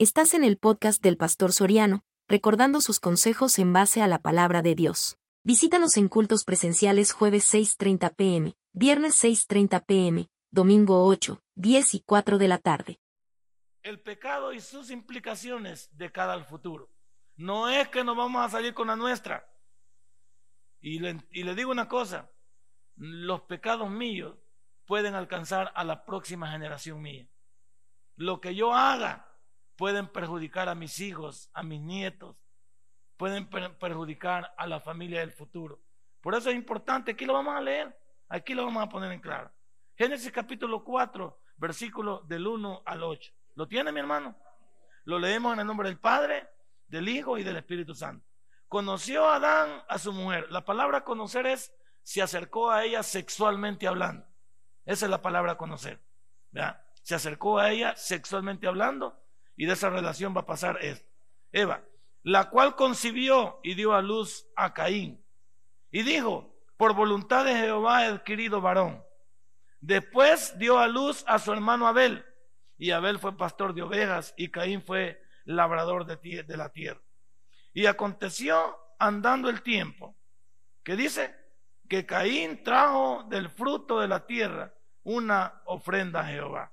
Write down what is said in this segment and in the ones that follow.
Estás en el podcast del Pastor Soriano, recordando sus consejos en base a la palabra de Dios. Visítanos en cultos presenciales jueves 6.30 pm, viernes 6.30 pm, domingo 8, 10 y 4 de la tarde. El pecado y sus implicaciones de cara al futuro. No es que nos vamos a salir con la nuestra. Y le, y le digo una cosa, los pecados míos pueden alcanzar a la próxima generación mía. Lo que yo haga pueden perjudicar a mis hijos, a mis nietos, pueden perjudicar a la familia del futuro. Por eso es importante, aquí lo vamos a leer, aquí lo vamos a poner en claro. Génesis capítulo 4, versículo del 1 al 8. ¿Lo tiene mi hermano? Lo leemos en el nombre del Padre, del Hijo y del Espíritu Santo. Conoció Adán a su mujer. La palabra conocer es se acercó a ella sexualmente hablando. Esa es la palabra conocer. Se acercó a ella sexualmente hablando y de esa relación va a pasar esto. Eva, la cual concibió y dio a luz a Caín. Y dijo, por voluntad de Jehová he adquirido varón. Después dio a luz a su hermano Abel. Y Abel fue pastor de ovejas y Caín fue labrador de, de la tierra. Y aconteció andando el tiempo, que dice que Caín trajo del fruto de la tierra una ofrenda a Jehová.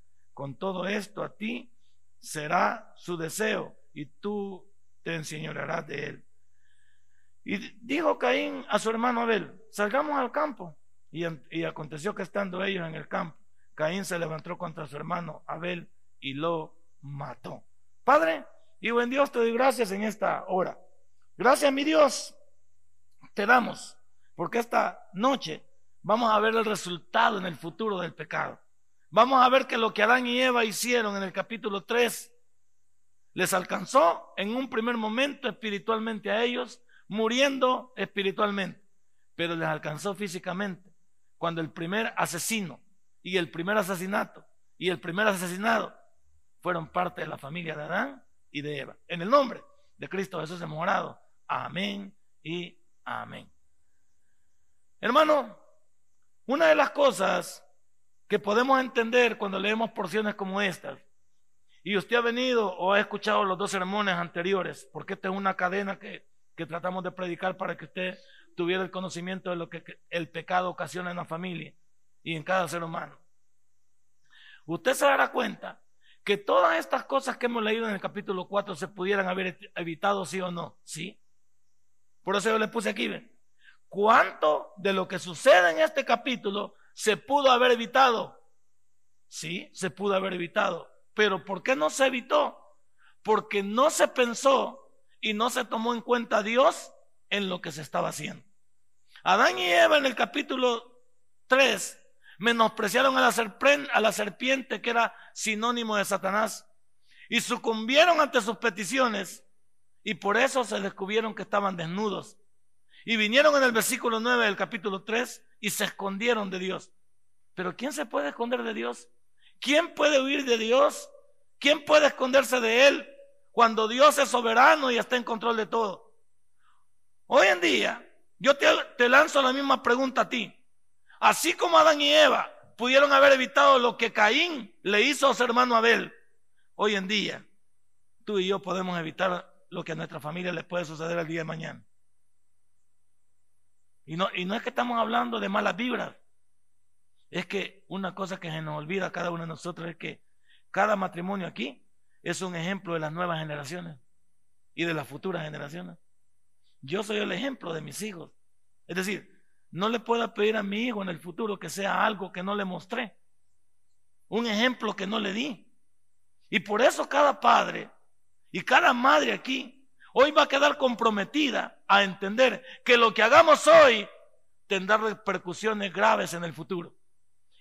Con todo esto a ti será su deseo y tú te enseñorearás de él. Y dijo Caín a su hermano Abel, salgamos al campo. Y, aconteció que estando ellos en el campo, Caín se levantó contra su hermano Abel y lo mató. Padre, y buen Dios, te doy gracias en esta hora. Gracias, mi Dios, te damos, porque esta noche vamos a ver el resultado en el futuro del pecado. Vamos a ver que lo que Adán y Eva hicieron en el capítulo 3 les alcanzó en un primer momento espiritualmente a ellos, muriendo espiritualmente, pero les alcanzó físicamente cuando el primer asesino y el primer asesinato y el primer asesinado fueron parte de la familia de Adán y de Eva. En el nombre de Cristo Jesús hemos. Amén y amén. Hermano, una de las cosas que podemos entender cuando leemos porciones como estas. Y usted ha venido o ha escuchado los dos sermones anteriores, porque esta es una cadena que, tratamos de predicar para que usted tuviera el conocimiento de lo que el pecado ocasiona en la familia y en cada ser humano. Usted se dará cuenta que todas estas cosas que hemos leído en el capítulo 4 se pudieran haber evitado, sí o no, sí. Por eso yo le puse aquí. ¿Cuánto de lo que sucede en este capítulo se pudo haber evitado. Sí, se pudo haber evitado. Pero ¿por qué no se evitó? Porque no se pensó y no se tomó en cuenta Dios en lo que se estaba haciendo. Adán y Eva en el capítulo 3 menospreciaron a la, a la serpiente que era sinónimo de Satanás y sucumbieron ante sus peticiones y por eso se descubrieron que estaban desnudos. Y vinieron en el versículo 9 del capítulo 3 y se escondieron de Dios. Pero ¿quién se puede esconder de Dios? ¿Quién puede huir de Dios? ¿Quién puede esconderse de Él cuando Dios es soberano y está en control de todo? Hoy en día, yo te, lanzo la misma pregunta a ti. Así como Adán y Eva pudieron haber evitado lo que Caín le hizo a su hermano Abel, hoy en día, tú y yo podemos evitar lo que a nuestra familia le puede suceder el día de mañana. Y no, es que estamos hablando de malas vibras. Es que una cosa que se nos olvida cada uno de nosotros es que cada matrimonio aquí es un ejemplo de las nuevas generaciones y de las futuras generaciones. Yo soy el ejemplo de mis hijos. Es decir, no le puedo pedir a mi hijo en el futuro que sea algo que no le mostré. Un ejemplo que no le di. Y por eso cada padre y cada madre aquí hoy va a quedar comprometida a entender que lo que hagamos hoy tendrá repercusiones graves en el futuro.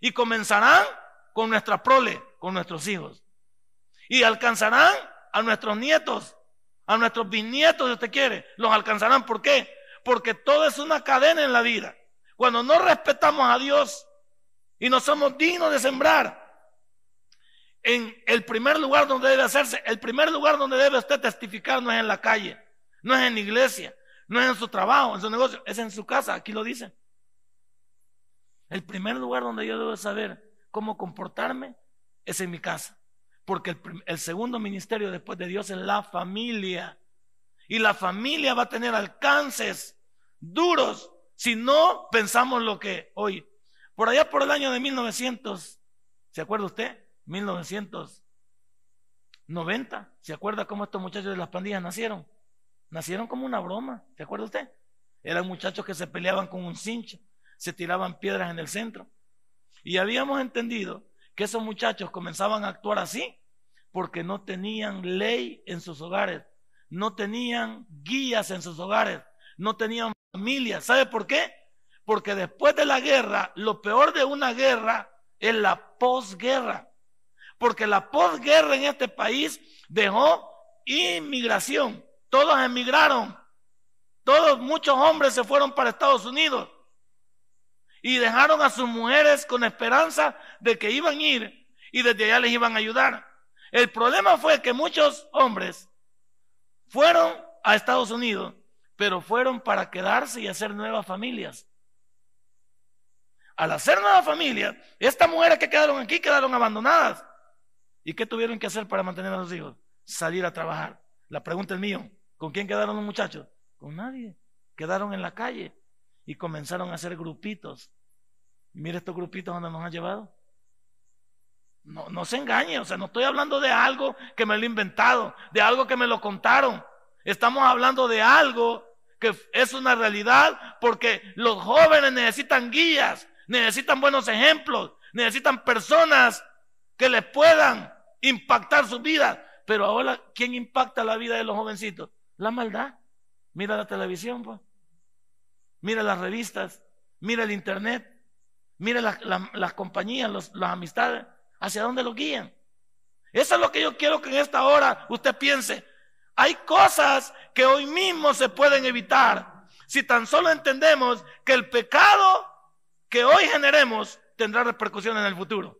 Y comenzarán con nuestra prole, con nuestros hijos. Y alcanzarán a nuestros nietos, a nuestros bisnietos, si usted quiere, los alcanzarán. ¿Por qué? Porque todo es una cadena en la vida. Cuando no respetamos a Dios y no somos dignos de sembrar, en el primer lugar donde debe hacerse, el primer lugar donde debe usted testificar no es en la calle, no es en la iglesia, no es en su trabajo, en su negocio, es en su casa, aquí lo dice. El primer lugar donde yo debo saber cómo comportarme es en mi casa. Porque el, segundo ministerio después de Dios es la familia. Y la familia va a tener alcances duros si no pensamos lo que hoy. Por allá por el año de 1900, ¿se acuerda usted? 1990, ¿se acuerda cómo estos muchachos de las pandillas nacieron? Nacieron como una broma, ¿se acuerda usted? Eran muchachos que se peleaban con un cincho, se tiraban piedras en el centro. Y habíamos entendido que esos muchachos comenzaban a actuar así porque no tenían ley en sus hogares, no tenían guías en sus hogares, no tenían familia. ¿Sabe por qué? Porque después de la guerra, lo peor de una guerra es la posguerra. Porque la posguerra en este país dejó inmigración. Todos emigraron. Todos, muchos hombres se fueron para Estados Unidos y dejaron a sus mujeres con esperanza de que iban a ir y desde allá les iban a ayudar. El problema fue que muchos hombres fueron a Estados Unidos, pero fueron para quedarse y hacer nuevas familias. Al hacer nuevas familias, estas mujeres que quedaron aquí quedaron abandonadas. ¿Y qué tuvieron que hacer para mantener a sus hijos? Salir a trabajar. La pregunta es mío, ¿con quién quedaron los muchachos? Con nadie. Quedaron en la calle y comenzaron a hacer grupitos. mire estos grupitos donde nos han llevado. No, no se engañe, o sea, no estoy hablando de algo que me lo he inventado, de algo que me lo contaron. Estamos hablando de algo que es una realidad porque los jóvenes necesitan guías, necesitan buenos ejemplos, necesitan personas que les puedan impactar su vida. Pero ahora, ¿quién impacta la vida de los jovencitos? La maldad. Mira la televisión, pues mira las revistas, mira el internet, mira las compañías, las amistades, hacia dónde lo guían. Eso es lo que yo quiero que en esta hora usted piense. Hay cosas que hoy mismo se pueden evitar si tan solo entendemos que el pecado que hoy generemos tendrá repercusiones en el futuro.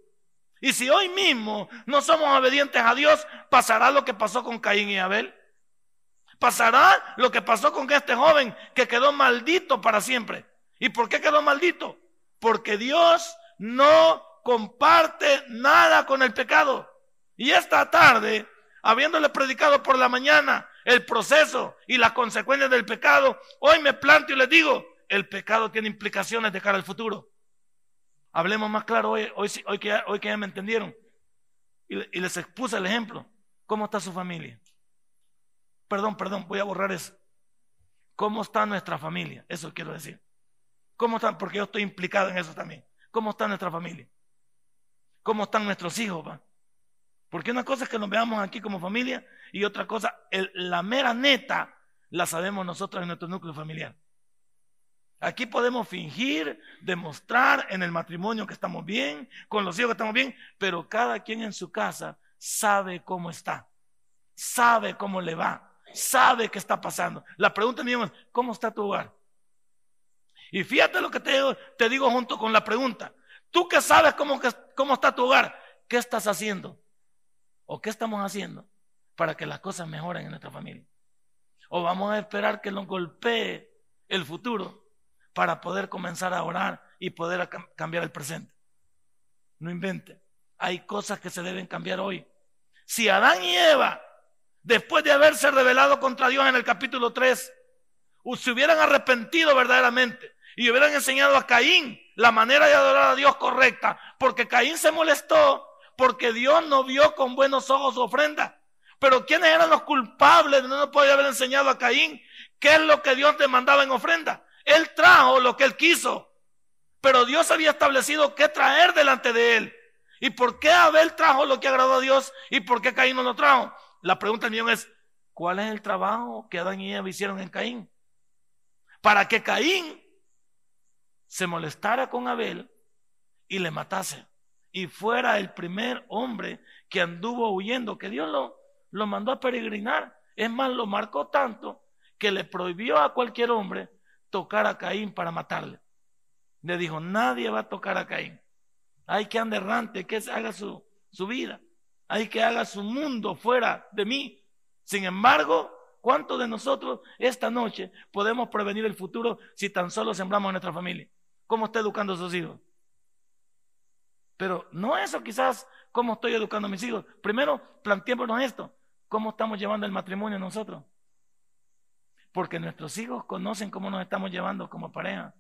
Y si hoy mismo no somos obedientes a Dios, pasará lo que pasó con Caín y Abel. Pasará lo que pasó con este joven que quedó maldito para siempre. ¿Y por qué quedó maldito? Porque Dios no comparte nada con el pecado. Y esta tarde, habiéndole predicado por la mañana el proceso y las consecuencias del pecado, hoy me planto y les digo, el pecado tiene implicaciones de cara al futuro. Hablemos más claro hoy, hoy, hoy, que, hoy que ya me entendieron. Y, les expuse el ejemplo. ¿Cómo está su familia? Perdón, perdón, voy a borrar eso. ¿Cómo está nuestra familia? Eso quiero decir. ¿Cómo están? Porque yo estoy implicado en eso también. ¿Cómo está nuestra familia? ¿Cómo están nuestros hijos? Porque una cosa es que nos veamos aquí como familia y otra cosa, la mera neta, la sabemos nosotros en nuestro núcleo familiar. Aquí podemos fingir, demostrar en el matrimonio que estamos bien, con los hijos que estamos bien, pero cada quien en su casa sabe cómo está, sabe cómo le va sabe qué está pasando. La pregunta mía es, ¿cómo está tu hogar? Y fíjate lo que te, digo junto con la pregunta. Tú que sabes cómo, cómo está tu hogar, ¿qué estás haciendo? ¿O qué estamos haciendo para que las cosas mejoren en nuestra familia? ¿O vamos a esperar que nos golpee el futuro para poder comenzar a orar y poder cambiar el presente? No invente. Hay cosas que se deben cambiar hoy. Si Adán y Eva después de haberse rebelado contra Dios en el capítulo 3, se hubieran arrepentido verdaderamente y hubieran enseñado a Caín la manera de adorar a Dios correcta, porque Caín se molestó porque Dios no vio con buenos ojos su ofrenda. Pero ¿quiénes eran los culpables de no poder haber enseñado a Caín qué es lo que Dios demandaba en ofrenda? Él trajo lo que él quiso, pero Dios había establecido qué traer delante de él. ¿Y por qué Abel trajo lo que agradó a Dios y por qué Caín no lo trajo? La pregunta es, ¿cuál es el trabajo que Adán y Eva hicieron en Caín? Para que Caín se molestara con Abel y le matase. Y fuera el primer hombre que anduvo huyendo, que Dios lo, lo mandó a peregrinar. Es más, lo marcó tanto que le prohibió a cualquier hombre tocar a Caín para matarle. Le dijo, nadie va a tocar a Caín. Hay que andar errante, que haga su, su vida. Hay que haga su mundo fuera de mí. Sin embargo, ¿cuántos de nosotros esta noche podemos prevenir el futuro si tan solo sembramos a nuestra familia? ¿Cómo está educando a sus hijos? Pero no eso quizás cómo estoy educando a mis hijos. Primero, planteémonos esto. ¿Cómo estamos llevando el matrimonio nosotros? Porque nuestros hijos conocen cómo nos estamos llevando como pareja.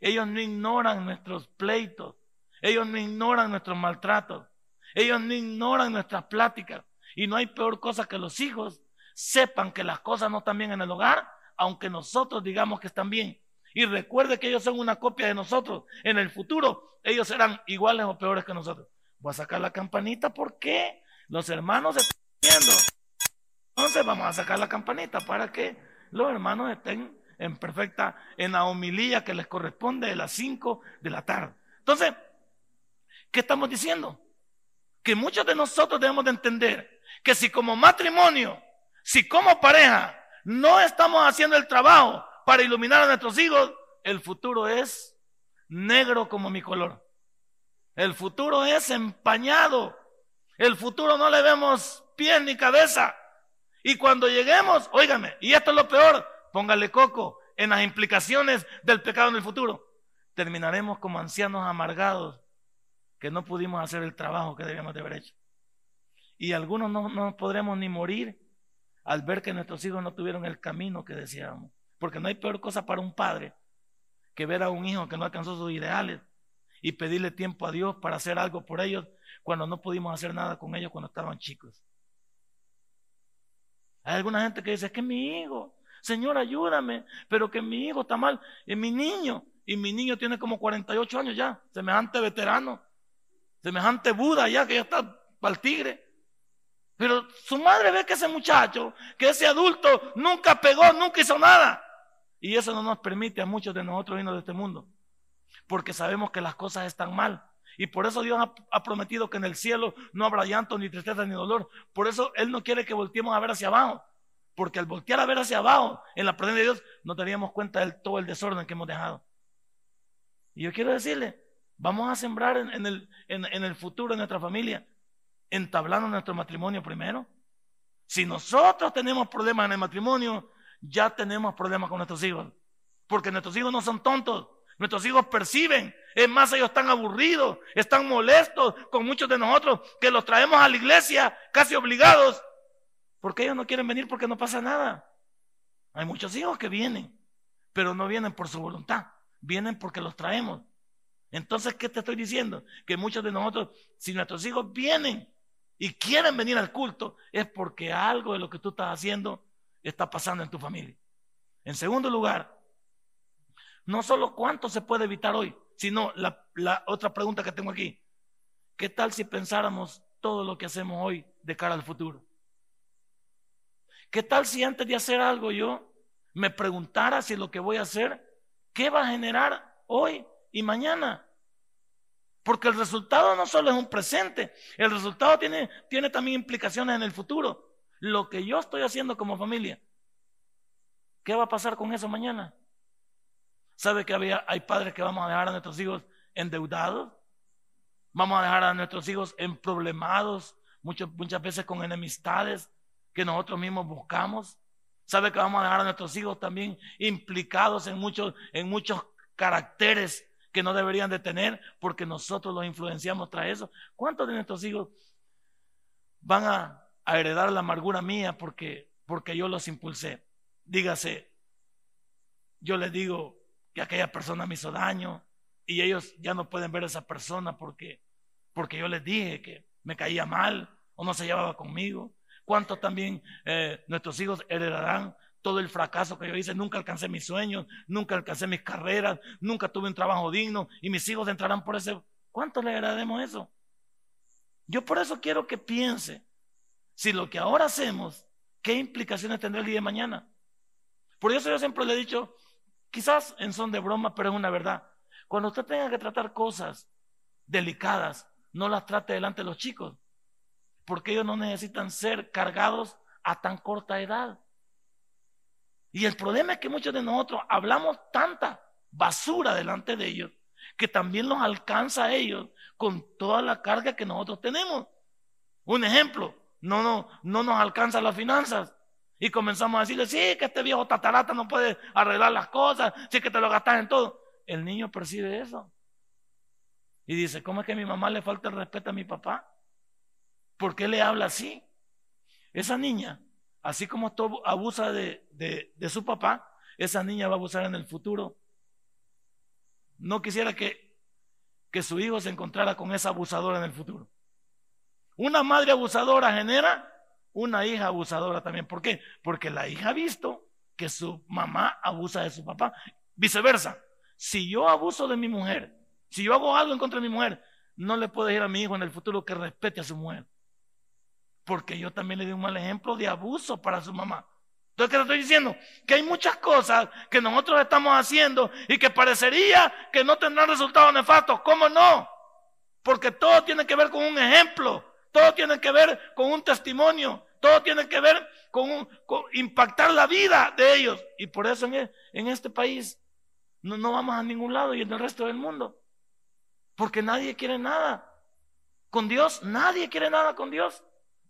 Ellos no ignoran nuestros pleitos. Ellos no ignoran nuestros maltratos. Ellos no ignoran nuestras pláticas. Y no hay peor cosa que los hijos sepan que las cosas no están bien en el hogar, aunque nosotros digamos que están bien. Y recuerde que ellos son una copia de nosotros. En el futuro, ellos serán iguales o peores que nosotros. Voy a sacar la campanita porque los hermanos están viendo. Entonces vamos a sacar la campanita para que los hermanos estén en perfecta, en la homilía que les corresponde de las 5 de la tarde. Entonces, ¿qué estamos diciendo? Que muchos de nosotros debemos de entender que si como matrimonio, si como pareja, no estamos haciendo el trabajo para iluminar a nuestros hijos, el futuro es negro como mi color. El futuro es empañado. El futuro no le vemos pie ni cabeza. Y cuando lleguemos, óigame, y esto es lo peor, póngale coco en las implicaciones del pecado en el futuro. Terminaremos como ancianos amargados que no pudimos hacer el trabajo que debíamos de haber hecho. Y algunos no, no podremos ni morir al ver que nuestros hijos no tuvieron el camino que deseábamos. Porque no hay peor cosa para un padre que ver a un hijo que no alcanzó sus ideales y pedirle tiempo a Dios para hacer algo por ellos cuando no pudimos hacer nada con ellos cuando estaban chicos. Hay alguna gente que dice, es que mi hijo, Señor, ayúdame, pero que mi hijo está mal, es mi niño, y mi niño tiene como 48 años ya, semejante veterano, semejante Buda ya, que ya está para el tigre. Pero su madre ve que ese muchacho, que ese adulto nunca pegó, nunca hizo nada. Y eso no nos permite a muchos de nosotros irnos de este mundo. Porque sabemos que las cosas están mal. Y por eso Dios ha, prometido que en el cielo no habrá llanto, ni tristeza, ni dolor. Por eso Él no quiere que volteemos a ver hacia abajo. Porque al voltear a ver hacia abajo, en la presencia de Dios, nos daríamos cuenta de todo el desorden que hemos dejado. Y yo quiero decirle, vamos a sembrar en, el, en el futuro de nuestra familia, entablando nuestro matrimonio primero. Si nosotros tenemos problemas en el matrimonio, ya tenemos problemas con nuestros hijos. Porque nuestros hijos no son tontos. Nuestros hijos perciben. Es más, ellos están aburridos, están molestos con muchos de nosotros que los traemos a la iglesia casi obligados. Porque ellos no quieren venir porque no pasa nada. Hay muchos hijos que vienen, pero no vienen por su voluntad. Vienen porque los traemos. Entonces, ¿qué te estoy diciendo? Que muchos de nosotros, si nuestros hijos vienen y quieren venir al culto, es porque algo de lo que tú estás haciendo está pasando en tu familia. En segundo lugar, no solo cuánto se puede evitar hoy, sino la, otra pregunta que tengo aquí. ¿Qué tal si pensáramos todo lo que hacemos hoy de cara al futuro? ¿Qué tal si antes de hacer algo yo me preguntara si lo que voy a hacer, qué va a generar hoy y mañana? Porque el resultado no solo es un presente, el resultado tiene, tiene también implicaciones en el futuro lo que yo estoy haciendo como familia, ¿qué va a pasar con eso mañana? ¿Sabe que había, hay padres que vamos a dejar a nuestros hijos endeudados? Vamos a dejar a nuestros hijos en problemados, muchas, muchas veces con enemistades que nosotros mismos buscamos. ¿Sabe que vamos a dejar a nuestros hijos también implicados en muchos, en muchos caracteres que no deberían de tener porque nosotros los influenciamos tras eso? ¿Cuántos de nuestros hijos van a a heredar la amargura mía porque, porque yo los impulsé. Dígase, yo les digo que aquella persona me hizo daño y ellos ya no pueden ver a esa persona porque, porque yo les dije que me caía mal o no se llevaba conmigo. ¿Cuántos también eh, nuestros hijos heredarán todo el fracaso que yo hice? Nunca alcancé mis sueños, nunca alcancé mis carreras, nunca tuve un trabajo digno y mis hijos entrarán por ese... ¿Cuántos le heredaremos eso? Yo por eso quiero que piense si lo que ahora hacemos, ¿qué implicaciones tendrá el día de mañana? Por eso yo siempre le he dicho, quizás en son de broma, pero es una verdad. Cuando usted tenga que tratar cosas delicadas, no las trate delante de los chicos. porque ellos no necesitan ser cargados a tan corta edad. Y el problema es que muchos de nosotros hablamos tanta basura delante de ellos que también los alcanza a ellos con toda la carga que nosotros tenemos. Un ejemplo, no, no, no nos alcanza las finanzas. Y comenzamos a decirle, sí, que este viejo tatarata no puede arreglar las cosas, sí que te lo gastas en todo. El niño percibe eso. Y dice, ¿cómo es que a mi mamá le falta el respeto a mi papá? ¿Por qué le habla así? Esa niña, así como abusa de, de su papá, esa niña va a abusar en el futuro. No quisiera que, que su hijo se encontrara con esa abusadora en el futuro. Una madre abusadora genera una hija abusadora también. ¿Por qué? Porque la hija ha visto que su mamá abusa de su papá. Viceversa, si yo abuso de mi mujer, si yo hago algo en contra de mi mujer, no le puedo decir a mi hijo en el futuro que respete a su mujer. Porque yo también le di un mal ejemplo de abuso para su mamá. Entonces, ¿qué te estoy diciendo? Que hay muchas cosas que nosotros estamos haciendo y que parecería que no tendrán resultados nefastos. ¿Cómo no? Porque todo tiene que ver con un ejemplo, todo tiene que ver con un testimonio, todo tiene que ver con, impactar la vida de ellos. Y por eso en, en este país no, no vamos a ningún lado y en el resto del mundo. Porque nadie quiere nada. Con Dios, nadie quiere nada con Dios.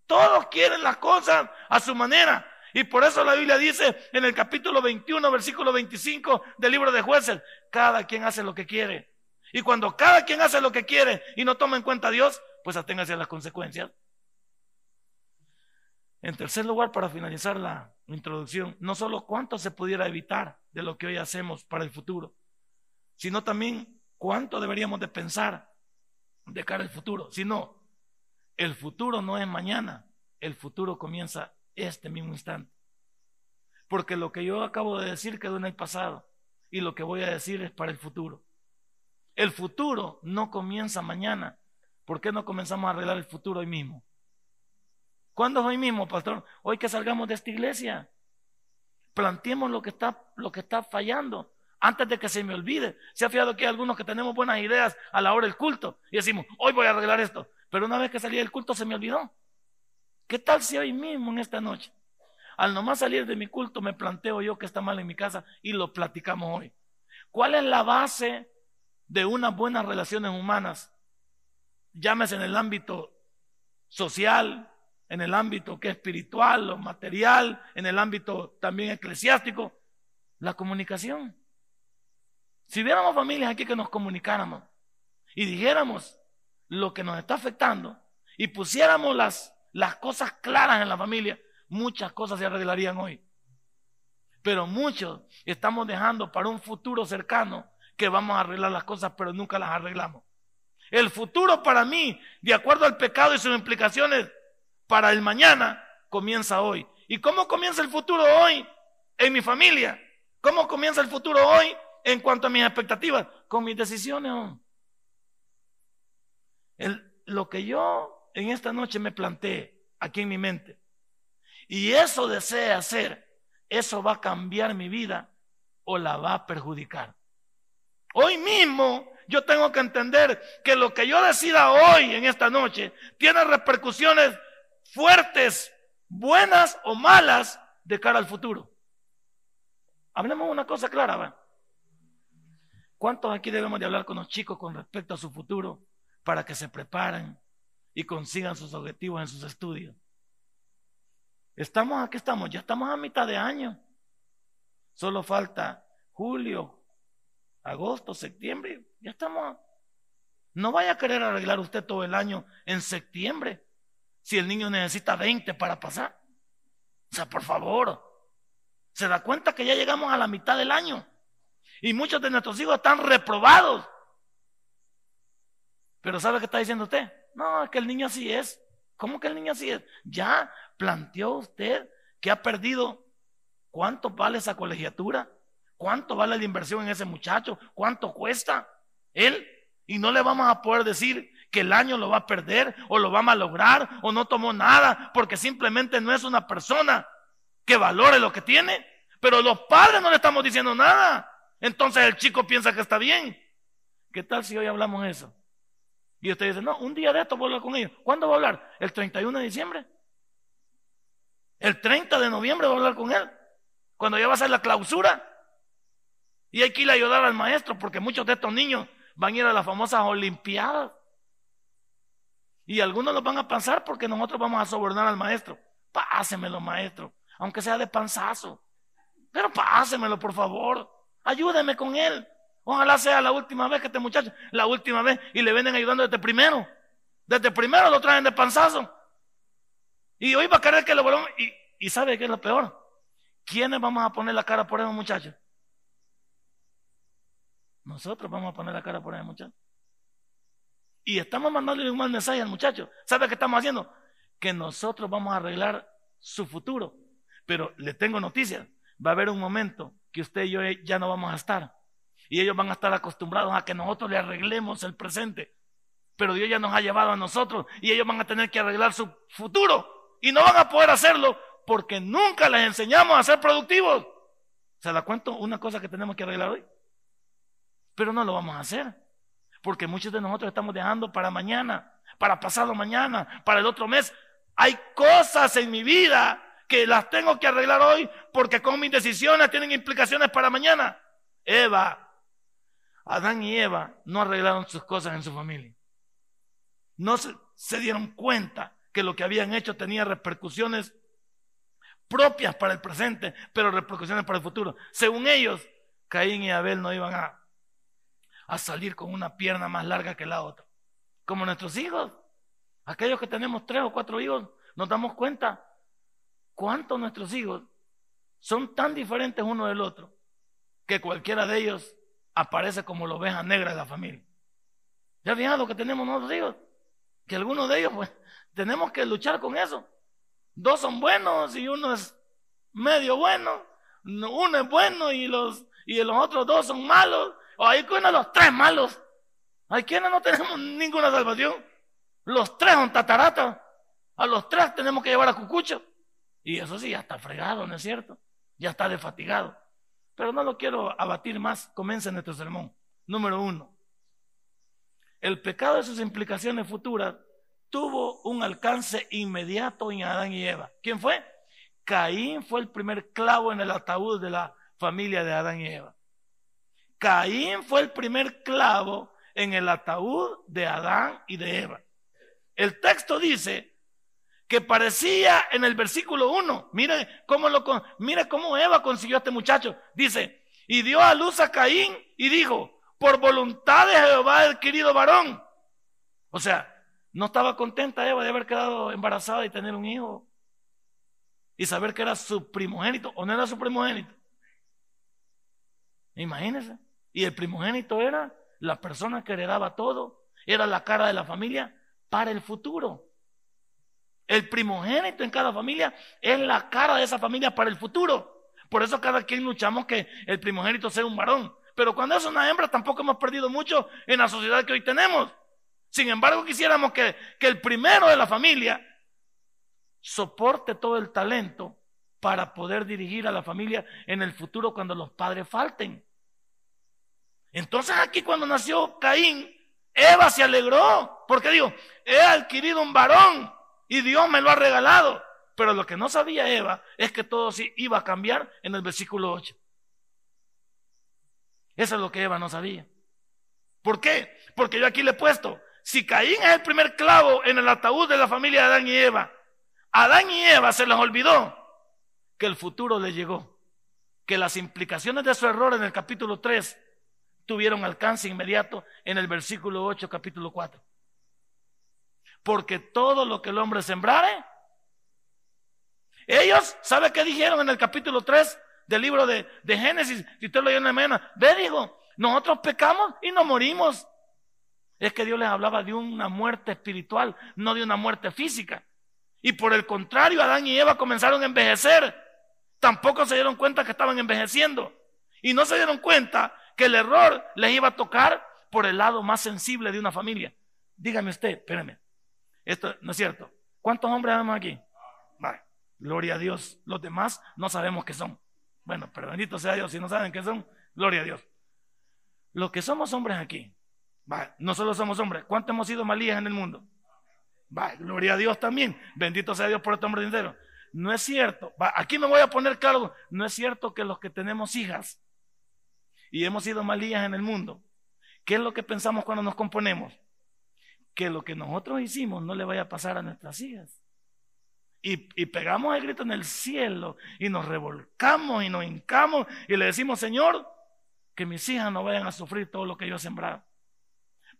Todos quieren las cosas a su manera. Y por eso la Biblia dice en el capítulo 21, versículo 25 del libro de jueces, cada quien hace lo que quiere. Y cuando cada quien hace lo que quiere y no toma en cuenta a Dios, pues aténgase a las consecuencias. En tercer lugar, para finalizar la introducción, no solo cuánto se pudiera evitar de lo que hoy hacemos para el futuro, sino también cuánto deberíamos de pensar de cara al futuro. Si no, el futuro no es mañana, el futuro comienza este mismo instante. Porque lo que yo acabo de decir quedó en el pasado y lo que voy a decir es para el futuro. El futuro no comienza mañana. ¿Por qué no comenzamos a arreglar el futuro hoy mismo? ¿Cuándo es hoy mismo, pastor? Hoy que salgamos de esta iglesia. Planteemos lo que está, lo que está fallando antes de que se me olvide. Se ha fijado que hay algunos que tenemos buenas ideas a la hora del culto y decimos, hoy voy a arreglar esto. Pero una vez que salí del culto se me olvidó. ¿Qué tal si hoy mismo, en esta noche, al nomás salir de mi culto, me planteo yo que está mal en mi casa y lo platicamos hoy? ¿Cuál es la base de unas buenas relaciones humanas? Llámese en el ámbito social, en el ámbito que es espiritual o material, en el ámbito también eclesiástico, la comunicación. Si viéramos familias aquí que nos comunicáramos y dijéramos lo que nos está afectando y pusiéramos las, las cosas claras en la familia, muchas cosas se arreglarían hoy. Pero muchos estamos dejando para un futuro cercano que vamos a arreglar las cosas, pero nunca las arreglamos. El futuro para mí, de acuerdo al pecado y sus implicaciones para el mañana, comienza hoy. ¿Y cómo comienza el futuro hoy en mi familia? ¿Cómo comienza el futuro hoy en cuanto a mis expectativas, con mis decisiones. lo que yo en esta noche me planteé aquí en mi mente, y eso desea hacer, eso va a cambiar mi vida o la va a perjudicar. Hoy mismo yo tengo que entender que lo que yo decida hoy en esta noche tiene repercusiones fuertes, buenas o malas de cara al futuro. Hablemos una cosa clara. ¿Cuántos aquí debemos de hablar con los chicos con respecto a su futuro para que se preparen y consigan sus objetivos en sus estudios? Estamos aquí, estamos, ya estamos a mitad de año. Solo falta julio, agosto, septiembre, ya estamos. No vaya a querer arreglar usted todo el año en septiembre si el niño necesita 20 para pasar. O sea, por favor, se da cuenta que ya llegamos a la mitad del año. Y muchos de nuestros hijos están reprobados. Pero ¿sabe qué está diciendo usted? No, es que el niño así es. ¿Cómo que el niño así es? Ya planteó usted que ha perdido cuánto vale esa colegiatura, cuánto vale la inversión en ese muchacho, cuánto cuesta él. Y no le vamos a poder decir que el año lo va a perder o lo va a malograr o no tomó nada porque simplemente no es una persona que valore lo que tiene. Pero los padres no le estamos diciendo nada. Entonces el chico piensa que está bien. ¿Qué tal si hoy hablamos eso? Y usted dice, no, un día de esto voy a hablar con ellos. ¿Cuándo va a hablar? ¿El 31 de diciembre? ¿El 30 de noviembre voy a hablar con él? Cuando ya va a ser la clausura. Y hay que ir a ayudar al maestro porque muchos de estos niños van a ir a las famosas Olimpiadas. Y algunos los van a pasar porque nosotros vamos a sobornar al maestro. Pásemelo, maestro, aunque sea de panzazo. Pero pásemelo, por favor. Ayúdeme con él. Ojalá sea la última vez que este muchacho, la última vez, y le vienen ayudando desde primero. Desde primero lo traen de panzazo. Y hoy va a querer que lo volvamos. Y, y sabe qué es lo peor. ¿Quiénes vamos a poner la cara por esos muchachos? Nosotros vamos a poner la cara por esos muchachos. Y estamos mandándole un mal mensaje al muchacho. ¿Sabe qué estamos haciendo? Que nosotros vamos a arreglar su futuro. Pero le tengo noticias. Va a haber un momento que usted y yo ya no vamos a estar. Y ellos van a estar acostumbrados a que nosotros le arreglemos el presente. Pero Dios ya nos ha llevado a nosotros y ellos van a tener que arreglar su futuro. Y no van a poder hacerlo porque nunca les enseñamos a ser productivos. ¿Se da cuenta una cosa que tenemos que arreglar hoy? Pero no lo vamos a hacer. Porque muchos de nosotros estamos dejando para mañana, para pasado mañana, para el otro mes. Hay cosas en mi vida que las tengo que arreglar hoy porque con mis decisiones tienen implicaciones para mañana. Eva, Adán y Eva no arreglaron sus cosas en su familia. No se, dieron cuenta que lo que habían hecho tenía repercusiones propias para el presente, pero repercusiones para el futuro. Según ellos, Caín y Abel no iban a a salir con una pierna más larga que la otra. Como nuestros hijos. Aquellos que tenemos tres o cuatro hijos, nos damos cuenta cuántos nuestros hijos son tan diferentes uno del otro que cualquiera de ellos aparece como la oveja negra de la familia. ¿Ya fijado que tenemos nuestros hijos? Que algunos de ellos, pues, tenemos que luchar con eso. Dos son buenos y uno es medio bueno. Uno es bueno y los, y los otros dos son malos. Ahí con los tres malos. Hay quienes no tenemos ninguna salvación. Los tres son tataratas. A los tres tenemos que llevar a cucucho. Y eso sí, ya está fregado, ¿no es cierto? Ya está desfatigado. Pero no lo quiero abatir más. Comienza nuestro sermón. Número uno. El pecado y sus implicaciones futuras tuvo un alcance inmediato en Adán y Eva. ¿Quién fue? Caín fue el primer clavo en el ataúd de la familia de Adán y Eva. Caín fue el primer clavo en el ataúd de Adán y de Eva. El texto dice que parecía en el versículo 1, mire cómo, lo, mire cómo Eva consiguió a este muchacho. Dice, y dio a luz a Caín y dijo, por voluntad de Jehová el querido varón. O sea, no estaba contenta Eva de haber quedado embarazada y tener un hijo. Y saber que era su primogénito o no era su primogénito. Imagínense. Y el primogénito era la persona que heredaba todo, era la cara de la familia para el futuro. El primogénito en cada familia es la cara de esa familia para el futuro. Por eso cada quien luchamos que el primogénito sea un varón. Pero cuando es una hembra tampoco hemos perdido mucho en la sociedad que hoy tenemos. Sin embargo, quisiéramos que, que el primero de la familia soporte todo el talento para poder dirigir a la familia en el futuro cuando los padres falten. Entonces aquí cuando nació Caín, Eva se alegró, porque dijo, he adquirido un varón y Dios me lo ha regalado. Pero lo que no sabía Eva es que todo sí iba a cambiar en el versículo 8. Eso es lo que Eva no sabía. ¿Por qué? Porque yo aquí le he puesto, si Caín es el primer clavo en el ataúd de la familia de Adán y Eva, Adán y Eva se les olvidó que el futuro le llegó, que las implicaciones de su error en el capítulo 3 tuvieron alcance inmediato en el versículo 8, capítulo 4. Porque todo lo que el hombre sembrare, ellos, ¿sabe qué dijeron en el capítulo 3 del libro de, de Génesis? Si usted lo en la mañana, ve, dijo, nosotros pecamos y no morimos. Es que Dios les hablaba de una muerte espiritual, no de una muerte física. Y por el contrario, Adán y Eva comenzaron a envejecer. Tampoco se dieron cuenta que estaban envejeciendo. Y no se dieron cuenta que el error les iba a tocar por el lado más sensible de una familia. Dígame usted, espérame, esto no es cierto. ¿Cuántos hombres tenemos aquí? gloria a Dios. Los demás no sabemos qué son. Bueno, pero bendito sea Dios, si no saben qué son, gloria a Dios. Los que somos hombres aquí, no solo somos hombres, ¿cuántos hemos sido malías en el mundo? Va, gloria a Dios también. Bendito sea Dios por este hombre entero. No es cierto. aquí me voy a poner claro. No es cierto que los que tenemos hijas y hemos sido malías en el mundo, ¿qué es lo que pensamos cuando nos componemos? Que lo que nosotros hicimos no le vaya a pasar a nuestras hijas. Y, y, pegamos el grito en el cielo y nos revolcamos y nos hincamos y le decimos, Señor, que mis hijas no vayan a sufrir todo lo que yo he sembrado.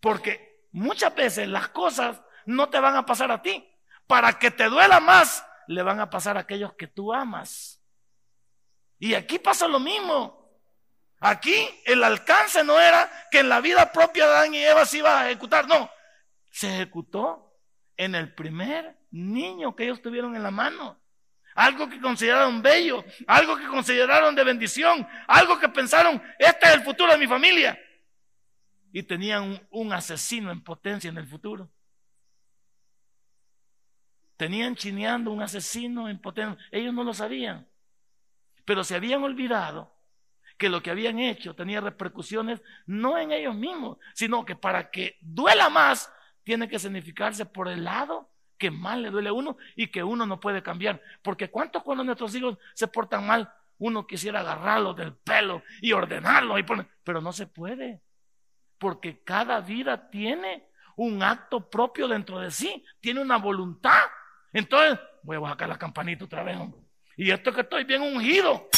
Porque muchas veces las cosas no te van a pasar a ti. Para que te duela más, le van a pasar a aquellos que tú amas. Y aquí pasa lo mismo. Aquí el alcance no era que en la vida propia de Adán y Eva se iba a ejecutar, no. Se ejecutó en el primer niño que ellos tuvieron en la mano. Algo que consideraron bello, algo que consideraron de bendición, algo que pensaron, este es el futuro de mi familia y tenían un, asesino en potencia en el futuro. Tenían chineando un asesino en potencia. Ellos no lo sabían. Pero se habían olvidado que lo que habían hecho tenía repercusiones no en ellos mismos, sino que para que duela más, tiene que significarse por el lado que más le duele a uno y que uno no puede cambiar. Porque ¿cuántos cuando nuestros hijos se portan mal, uno quisiera agarrarlos del pelo y ordenarlos y poner, pero no se puede porque cada vida tiene un acto propio dentro de sí, tiene una voluntad. Entonces, voy a sacar la campanita otra vez. Y esto que estoy bien ungido,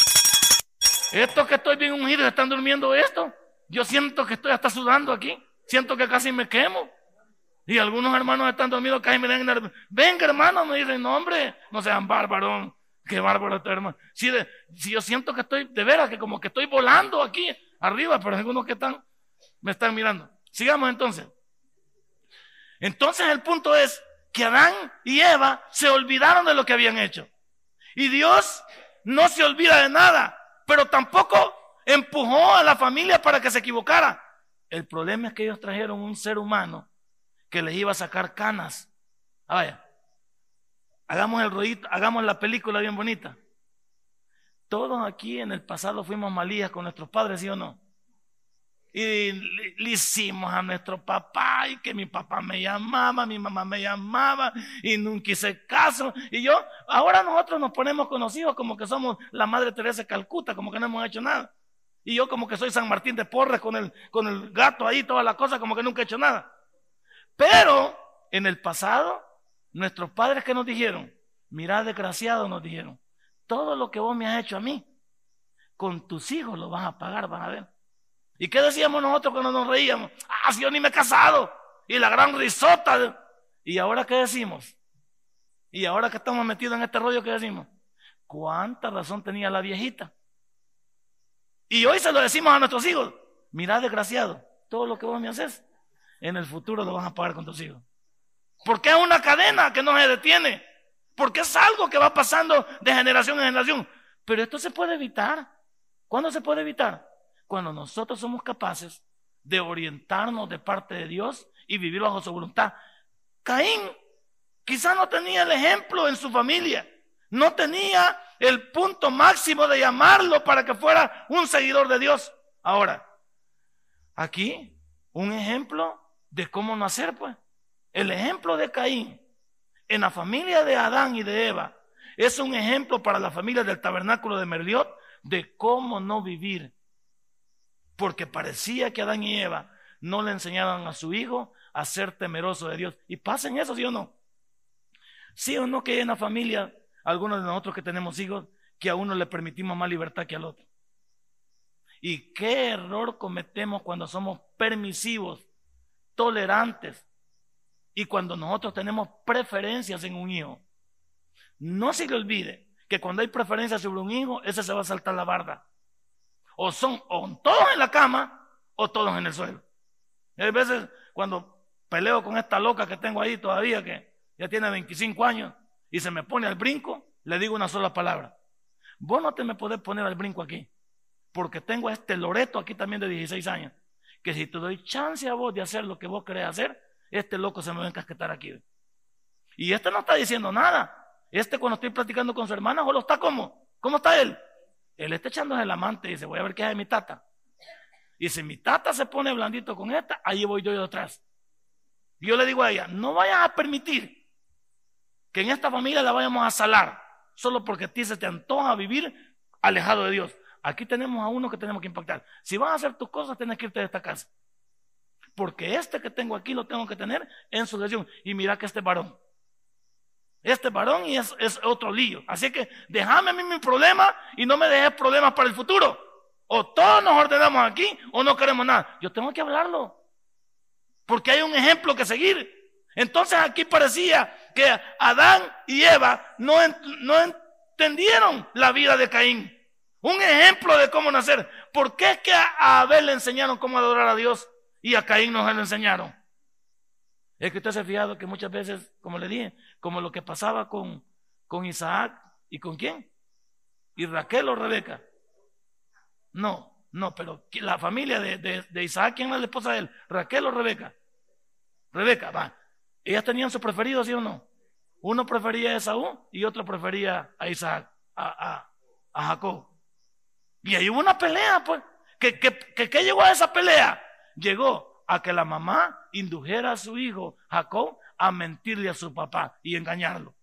esto que estoy bien ungido, están durmiendo esto. Yo siento que estoy hasta sudando aquí, siento que casi me quemo. Y algunos hermanos están dormidos, casi me dan Venga, hermano, me dicen, no, hombre, no sean bárbaros. Qué bárbaro este hermano. Si, si yo siento que estoy, de veras, que como que estoy volando aquí arriba, pero algunos que están me están mirando. Sigamos entonces. Entonces el punto es que Adán y Eva se olvidaron de lo que habían hecho. Y Dios no se olvida de nada, pero tampoco empujó a la familia para que se equivocara. El problema es que ellos trajeron un ser humano que les iba a sacar canas. Ah, vaya, hagamos el rollito, hagamos la película bien bonita. Todos aquí en el pasado fuimos malías con nuestros padres, ¿sí o no? Y le, hicimos a nuestro papá y que mi papá me llamaba, mi mamá me llamaba y nunca hice caso. Y yo, ahora nosotros nos ponemos conocidos como que somos la Madre Teresa de Calcuta, como que no hemos hecho nada. Y yo como que soy San Martín de Porres con el, con el gato ahí, toda la cosa, como que nunca he hecho nada. Pero en el pasado, nuestros padres que nos dijeron, mira desgraciado, nos dijeron, todo lo que vos me has hecho a mí, con tus hijos lo vas a pagar, van a ver. ¿Y qué decíamos nosotros cuando nos reíamos? Ah, si yo ni me he casado. Y la gran risota. ¿Y ahora qué decimos? Y ahora que estamos metidos en este rollo, ¿qué decimos? ¿Cuánta razón tenía la viejita? Y hoy se lo decimos a nuestros hijos. Mirá, desgraciado, todo lo que vos me haces, en el futuro lo vas a pagar con tus hijos. Porque es una cadena que no se detiene. Porque es algo que va pasando de generación en generación. Pero esto se puede evitar. ¿Cuándo se puede evitar? Cuando nosotros somos capaces de orientarnos de parte de Dios y vivir bajo su voluntad. Caín quizá no tenía el ejemplo en su familia, no tenía el punto máximo de llamarlo para que fuera un seguidor de Dios. Ahora, aquí un ejemplo de cómo nacer, pues. El ejemplo de Caín en la familia de Adán y de Eva es un ejemplo para la familia del tabernáculo de Merliot de cómo no vivir porque parecía que Adán y Eva no le enseñaban a su hijo a ser temeroso de Dios. Y pasen eso, ¿sí o no? ¿Sí o no que en la familia, algunos de nosotros que tenemos hijos, que a uno le permitimos más libertad que al otro? ¿Y qué error cometemos cuando somos permisivos, tolerantes y cuando nosotros tenemos preferencias en un hijo? No se le olvide que cuando hay preferencias sobre un hijo, ese se va a saltar la barda. O son todos en la cama o todos en el suelo. Y hay veces cuando peleo con esta loca que tengo ahí todavía, que ya tiene 25 años, y se me pone al brinco, le digo una sola palabra. Vos no te me podés poner al brinco aquí, porque tengo a este Loreto aquí también de 16 años, que si te doy chance a vos de hacer lo que vos querés hacer, este loco se me va a encasquetar aquí. Y este no está diciendo nada. Este cuando estoy platicando con su hermana, solo está como, ¿cómo está él? Él está echándose el amante y dice, voy a ver qué hay de mi tata. Y si mi tata se pone blandito con esta, ahí voy yo. Y yo le digo a ella, no vayas a permitir que en esta familia la vayamos a salar, solo porque a ti se te antoja vivir alejado de Dios. Aquí tenemos a uno que tenemos que impactar. Si vas a hacer tus cosas, tienes que irte de esta casa. Porque este que tengo aquí lo tengo que tener en su lesión. Y mira que este varón. Este varón y es, otro lío. Así que déjame a mí mi problema y no me dejes problemas para el futuro. O todos nos ordenamos aquí o no queremos nada. Yo tengo que hablarlo. Porque hay un ejemplo que seguir. Entonces aquí parecía que Adán y Eva no, no entendieron la vida de Caín. Un ejemplo de cómo nacer. ¿Por qué es que a Abel le enseñaron cómo adorar a Dios y a Caín no se lo enseñaron? Es que usted se ha fijado que muchas veces, como le dije, como lo que pasaba con, con Isaac y con quién? ¿Y Raquel o Rebeca? No, no, pero la familia de, Isaac, ¿quién es la esposa de él? ¿Raquel o Rebeca? Rebeca, va. Ellas tenían su preferido, ¿sí o no? Uno prefería a Esaú y otro prefería a Isaac, a, Jacob. Y ahí hubo una pelea, pues. ¿Qué, qué, llegó a esa pelea? Llegó a que la mamá indujera a su hijo Jacob a mentirle a su papá y engañarlo.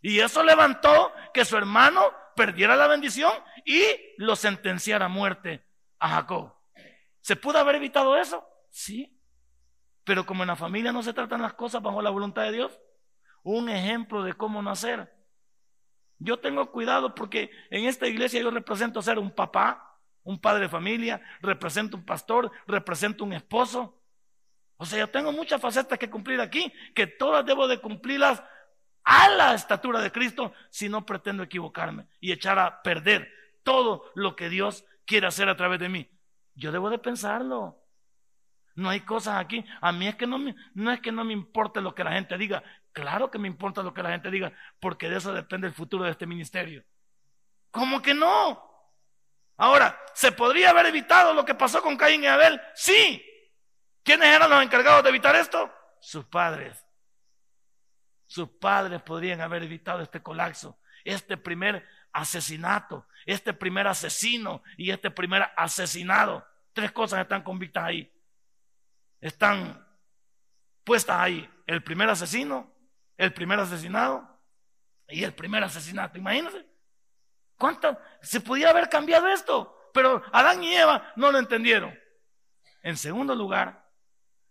Y eso levantó que su hermano perdiera la bendición y lo sentenciara a muerte a Jacob. ¿Se pudo haber evitado eso? Sí. Pero como en la familia no se tratan las cosas bajo la voluntad de Dios, un ejemplo de cómo no hacer. Yo tengo cuidado porque en esta iglesia yo represento ser un papá, un padre de familia, represento un pastor, represento un esposo. O sea, yo tengo muchas facetas que cumplir aquí, que todas debo de cumplirlas a la estatura de Cristo si no pretendo equivocarme y echar a perder todo lo que Dios quiere hacer a través de mí. Yo debo de pensarlo. No hay cosas aquí. A mí es que no me, no es que no me importe lo que la gente diga. Claro que me importa lo que la gente diga, porque de eso depende el futuro de este ministerio. ¿Cómo que no? Ahora, ¿se podría haber evitado lo que pasó con Caín y Abel? Sí. ¿Quiénes eran los encargados de evitar esto? Sus padres. Sus padres podrían haber evitado este colapso, este primer asesinato, este primer asesino y este primer asesinado. Tres cosas están convictas ahí. Están puestas ahí. El primer asesino, el primer asesinado y el primer asesinato. Imagínense. ¿Cuánto se podía haber cambiado esto? Pero Adán y Eva no lo entendieron. En segundo lugar,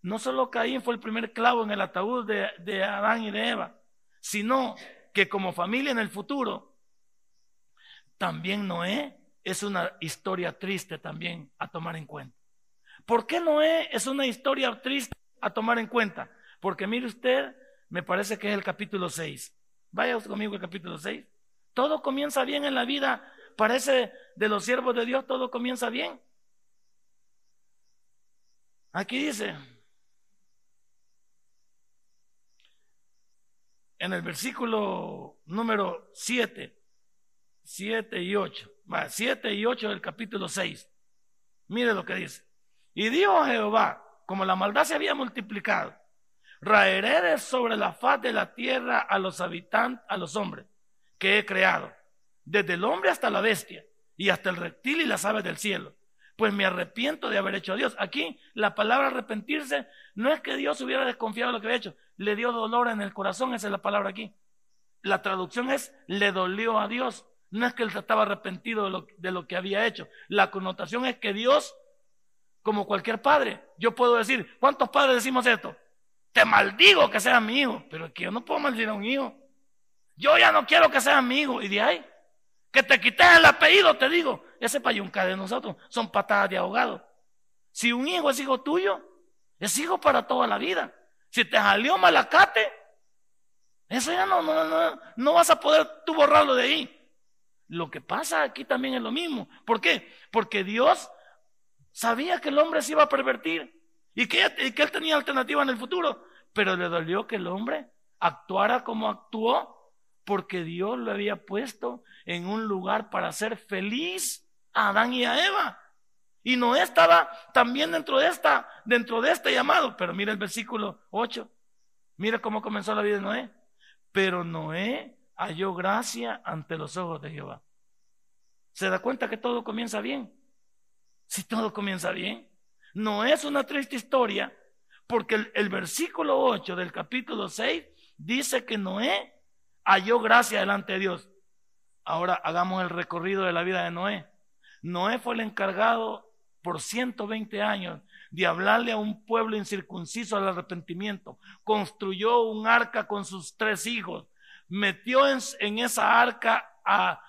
no solo Caín fue el primer clavo en el ataúd de, Adán y de Eva, sino que como familia en el futuro, también Noé es una historia triste también a tomar en cuenta. ¿Por qué Noé es una historia triste a tomar en cuenta? Porque mire usted, me parece que es el capítulo 6. Vaya conmigo al capítulo 6. Todo comienza bien en la vida, parece de los siervos de Dios, todo comienza bien. Aquí dice, en el versículo número 7, 7 y 8, 7 y 8 del capítulo 6. Mire lo que dice. Y dijo Jehová, como la maldad se había multiplicado, raeré sobre la faz de la tierra a los habitantes, a los hombres que he creado, desde el hombre hasta la bestia, y hasta el reptil y las aves del cielo. Pues me arrepiento de haber hecho a Dios. Aquí la palabra arrepentirse no es que Dios hubiera desconfiado de lo que había hecho, le dio dolor en el corazón, esa es la palabra aquí. La traducción es, le dolió a Dios. No es que él estaba arrepentido de lo, de lo que había hecho. La connotación es que Dios, como cualquier padre, yo puedo decir, ¿cuántos padres decimos esto? Te maldigo que seas mi hijo, pero es que yo no puedo maldecir a un hijo. Yo ya no quiero que seas mi hijo. Y de ahí, que te quites el apellido, te digo, ese payunca de nosotros son patadas de ahogado. Si un hijo es hijo tuyo, es hijo para toda la vida. Si te salió malacate, eso ya no, no, no, no vas a poder tú borrarlo de ahí. Lo que pasa aquí también es lo mismo. ¿Por qué? Porque Dios sabía que el hombre se iba a pervertir y que, y que él tenía alternativa en el futuro, pero le dolió que el hombre actuara como actuó porque Dios lo había puesto en un lugar para ser feliz a Adán y a Eva. Y Noé estaba también dentro de esta, dentro de este llamado. Pero mira el versículo 8. Mira cómo comenzó la vida de Noé. Pero Noé halló gracia ante los ojos de Jehová. ¿Se da cuenta que todo comienza bien? Si todo comienza bien. No es una triste historia, porque el, el versículo 8 del capítulo 6 dice que Noé halló gracia delante de Dios. Ahora hagamos el recorrido de la vida de Noé. Noé fue el encargado por 120 años de hablarle a un pueblo incircunciso al arrepentimiento. Construyó un arca con sus tres hijos. Metió en, esa arca a,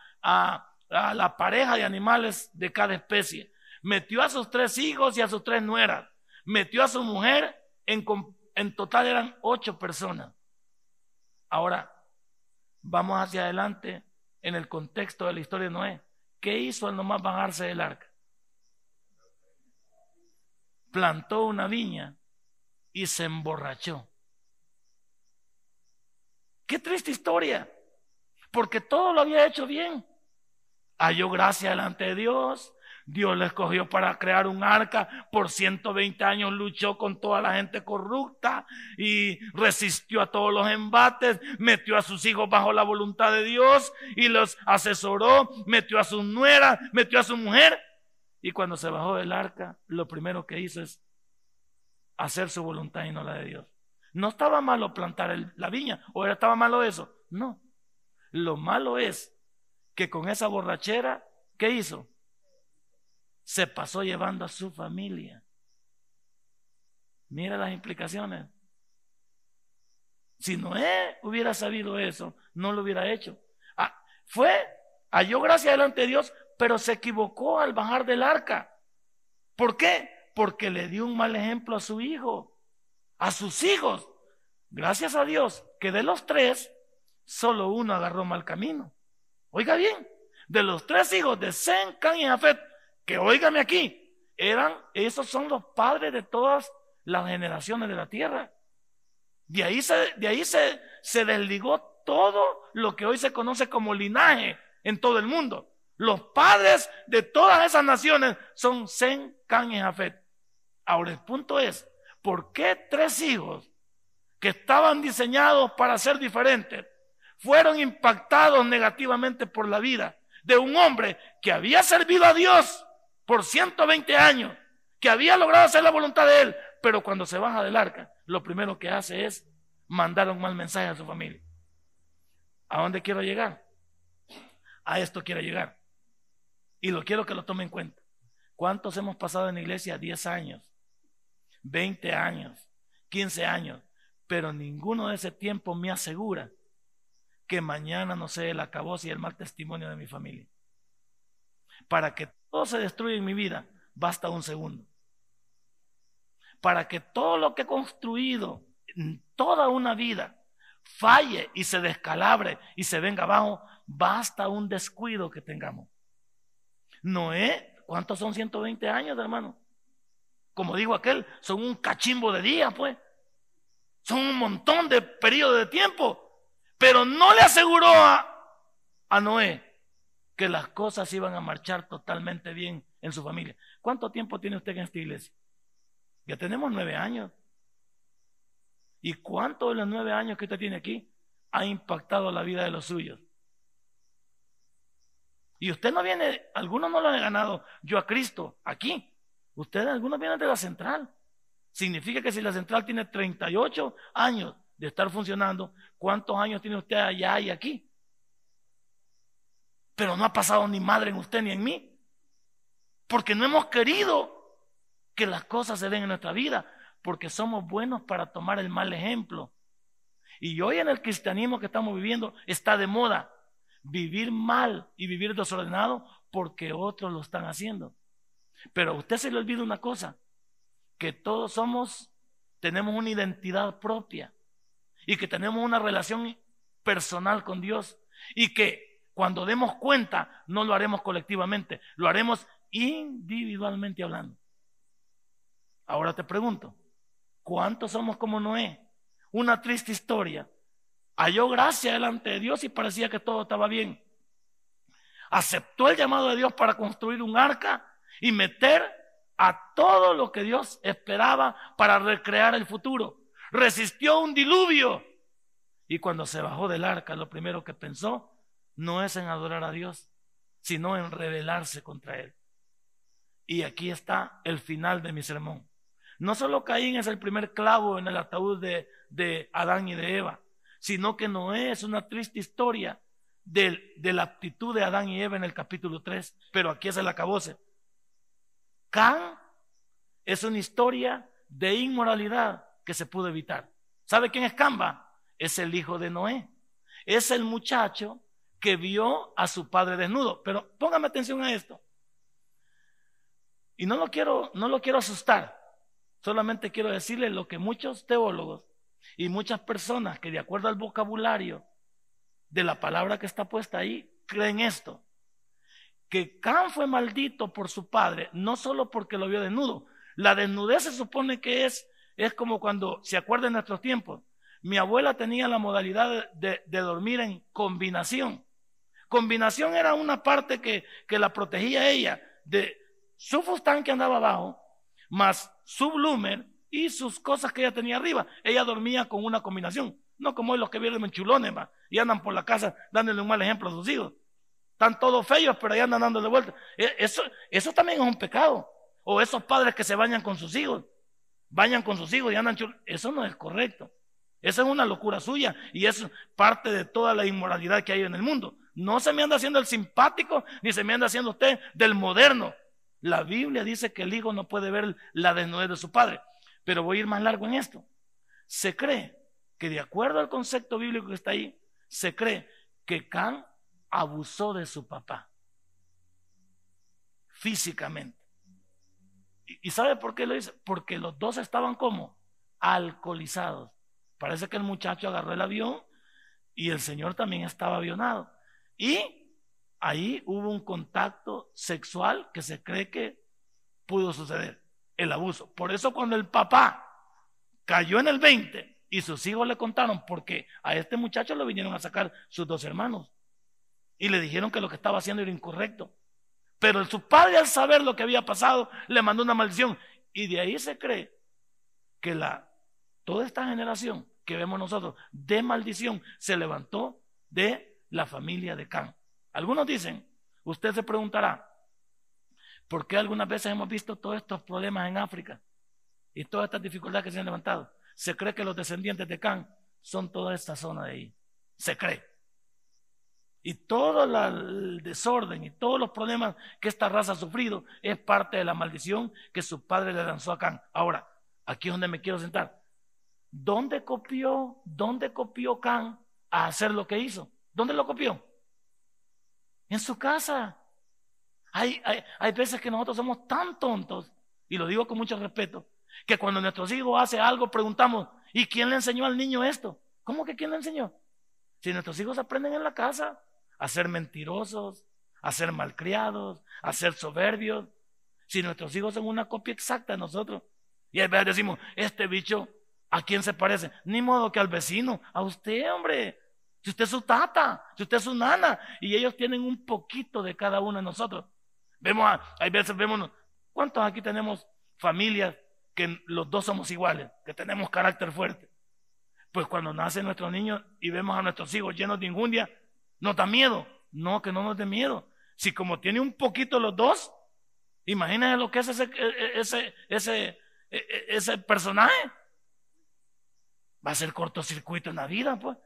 la pareja de animales de cada especie. Metió a sus tres hijos y a sus tres nueras. Metió a su mujer. En total eran ocho personas. Ahora, vamos hacia adelante en el contexto de la historia de Noé. ¿Qué hizo al nomás bajarse del arca? Plantó una viña y se emborrachó. Qué triste historia, porque todo lo había hecho bien. Halló gracia delante de Dios, Dios le escogió para crear un arca. Por 120 años luchó con toda la gente corrupta y resistió a todos los embates. Metió a sus hijos bajo la voluntad de Dios y los asesoró. Metió a su nuera, metió a su mujer. Y cuando se bajó del arca, lo primero que hizo es hacer su voluntad y no la de Dios. No estaba malo plantar la viña, o estaba malo eso. No. Lo malo es que con esa borrachera, ¿qué hizo? Se pasó llevando a su familia. Mira las implicaciones. Si Noé hubiera sabido eso, no lo hubiera hecho. Ah, fue, halló gracia delante de Dios, pero se equivocó al bajar del arca. ¿Por qué? Porque le dio un mal ejemplo a su hijo, a sus hijos. Gracias a Dios que de los tres, solo uno agarró mal camino. Oiga bien, de los tres hijos de Sen, Can y Jafet, que óigame aquí, eran, esos son los padres de todas las generaciones de la tierra. De ahí se, de ahí se, se desligó todo lo que hoy se conoce como linaje en todo el mundo. Los padres de todas esas naciones son Zen, Can y Jafet. Ahora el punto es, ¿por qué tres hijos que estaban diseñados para ser diferentes fueron impactados negativamente por la vida de un hombre que había servido a Dios por 120 años, que había logrado hacer la voluntad de él, pero cuando se baja del arca, lo primero que hace es mandar un mal mensaje a su familia. ¿A dónde quiero llegar? A esto quiero llegar. Y lo quiero que lo tome en cuenta. ¿Cuántos hemos pasado en la iglesia? 10 años, 20 años, 15 años, pero ninguno de ese tiempo me asegura que mañana no sea el acabose y el mal testimonio de mi familia. Para que todo se destruye en mi vida, basta un segundo. Para que todo lo que he construido en toda una vida falle y se descalabre y se venga abajo, basta un descuido que tengamos. Noé, ¿cuántos son 120 años, hermano? Como digo aquel, son un cachimbo de días, pues. Son un montón de periodo de tiempo. Pero no le aseguró a, a Noé que las cosas iban a marchar totalmente bien en su familia. ¿Cuánto tiempo tiene usted en esta iglesia? Ya tenemos nueve años. ¿Y cuánto de los nueve años que usted tiene aquí ha impactado la vida de los suyos? Y usted no viene, algunos no lo han ganado yo a Cristo aquí. Ustedes, algunos vienen de la central. Significa que si la central tiene 38 años de estar funcionando, ¿cuántos años tiene usted allá y aquí? Pero no ha pasado ni madre en usted ni en mí. Porque no hemos querido que las cosas se den en nuestra vida, porque somos buenos para tomar el mal ejemplo. Y hoy en el cristianismo que estamos viviendo está de moda vivir mal y vivir desordenado porque otros lo están haciendo. Pero a usted se le olvida una cosa, que todos somos, tenemos una identidad propia y que tenemos una relación personal con Dios y que cuando demos cuenta, no lo haremos colectivamente, lo haremos individualmente hablando. Ahora te pregunto, ¿cuántos somos como Noé? Una triste historia. Halló gracia delante de Dios y parecía que todo estaba bien. Aceptó el llamado de Dios para construir un arca y meter a todo lo que Dios esperaba para recrear el futuro. Resistió un diluvio. Y cuando se bajó del arca, lo primero que pensó no es en adorar a Dios, sino en rebelarse contra Él. Y aquí está el final de mi sermón. No solo Caín es el primer clavo en el ataúd de, de Adán y de Eva, sino que Noé es una triste historia de, la actitud de Adán y Eva en el capítulo 3, pero aquí es el acabose. Can es una historia de inmoralidad que se pudo evitar. ¿Sabe quién es Camba? Es el hijo de Noé. Es el muchacho que vio a su padre desnudo. Pero póngame atención a esto. Y no lo quiero, no lo quiero asustar. Solamente quiero decirle lo que muchos teólogos y muchas personas que de acuerdo al vocabulario de la palabra que está puesta ahí, creen esto. Que Can fue maldito por su padre, no solo porque lo vio desnudo. La desnudez se supone que es, es como cuando, se acuerda en nuestros tiempos, mi abuela tenía la modalidad de, de, dormir en combinación. Combinación era una parte que, que la protegía ella de su fustán que andaba abajo, más su bloomer y sus cosas que ella tenía arriba. Ella dormía con una combinación, no como hoy los que vienen en chulones y andan por la casa dándole un mal ejemplo a sus hijos. Están todos feos, pero ahí andan dándole vuelta. E, eso, eso también es un pecado. O esos padres que se bañan con sus hijos, bañan con sus hijos y andan chulos. Eso no es correcto. Esa es una locura suya y es parte de toda la inmoralidad que hay en el mundo. No se me anda haciendo el simpático, ni se me anda haciendo usted del moderno. La Biblia dice que el hijo no puede ver la desnudez de su padre. Pero voy a ir más largo en esto. Se cree que de acuerdo al concepto bíblico que está ahí, se cree que Can abusó de su papá físicamente. ¿Y sabe por qué lo dice? Porque los dos estaban como alcoholizados. Parece que el muchacho agarró el avión y el señor también estaba avionado. Y ahí hubo un contacto sexual que se cree que pudo suceder el abuso. Por eso cuando el papá cayó en el 20 y sus hijos le contaron, porque a este muchacho lo vinieron a sacar sus dos hermanos y le dijeron que lo que estaba haciendo era incorrecto. Pero su padre al saber lo que había pasado le mandó una maldición y de ahí se cree que la toda esta generación que vemos nosotros de maldición se levantó de la familia de Can. Algunos dicen, usted se preguntará, ¿Por qué algunas veces hemos visto todos estos problemas en África y todas estas dificultades que se han levantado? Se cree que los descendientes de Can son toda esta zona de ahí. Se cree. Y todo el desorden y todos los problemas que esta raza ha sufrido es parte de la maldición que su padre le lanzó a Can. Ahora, aquí es donde me quiero sentar. ¿Dónde copió, dónde copió Can a hacer lo que hizo? ¿Dónde lo copió? En su casa. Hay, hay, veces que nosotros somos tan tontos, y lo digo con mucho respeto, que cuando nuestros hijos hacen algo preguntamos, ¿y quién le enseñó al niño esto? ¿Cómo que quién le enseñó? Si nuestros hijos aprenden en la casa a ser mentirosos, a ser malcriados, a ser soberbios, si nuestros hijos son una copia exacta de nosotros, y a veces decimos, este bicho, ¿a quién se parece? Ni modo que al vecino, a usted, hombre. Si usted es su tata, si usted es su nana, y ellos tienen un poquito de cada uno de nosotros. Vemos, hay veces vemos, ¿cuántos aquí tenemos familias que los dos somos iguales, que tenemos carácter fuerte? Pues cuando nacen nuestros niños y vemos a nuestros hijos llenos de injundia, ¿nos da miedo? No, que no nos dé miedo. Si como tiene un poquito los dos, imagínense lo que es ese, e, e, ese, ese, e, ese personaje. Va a ser cortocircuito en la vida, pues.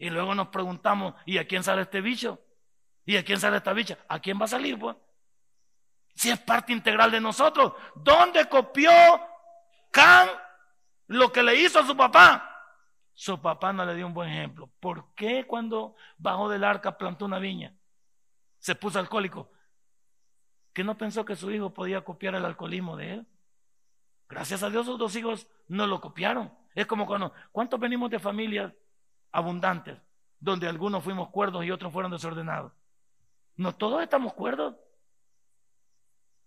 Y luego nos preguntamos, ¿y a quién sale este bicho? ¿Y a quién sale esta bicha? ¿A quién va a salir, pues? Si es parte integral de nosotros. ¿Dónde copió Can lo que le hizo a su papá? Su papá no le dio un buen ejemplo. ¿Por qué cuando bajó del arca plantó una viña? Se puso alcohólico. ¿Que no pensó que su hijo podía copiar el alcoholismo de él? Gracias a Dios sus dos hijos no lo copiaron. Es como cuando, ¿cuántos venimos de familias abundantes? Donde algunos fuimos cuerdos y otros fueron desordenados. No todos estamos cuerdos.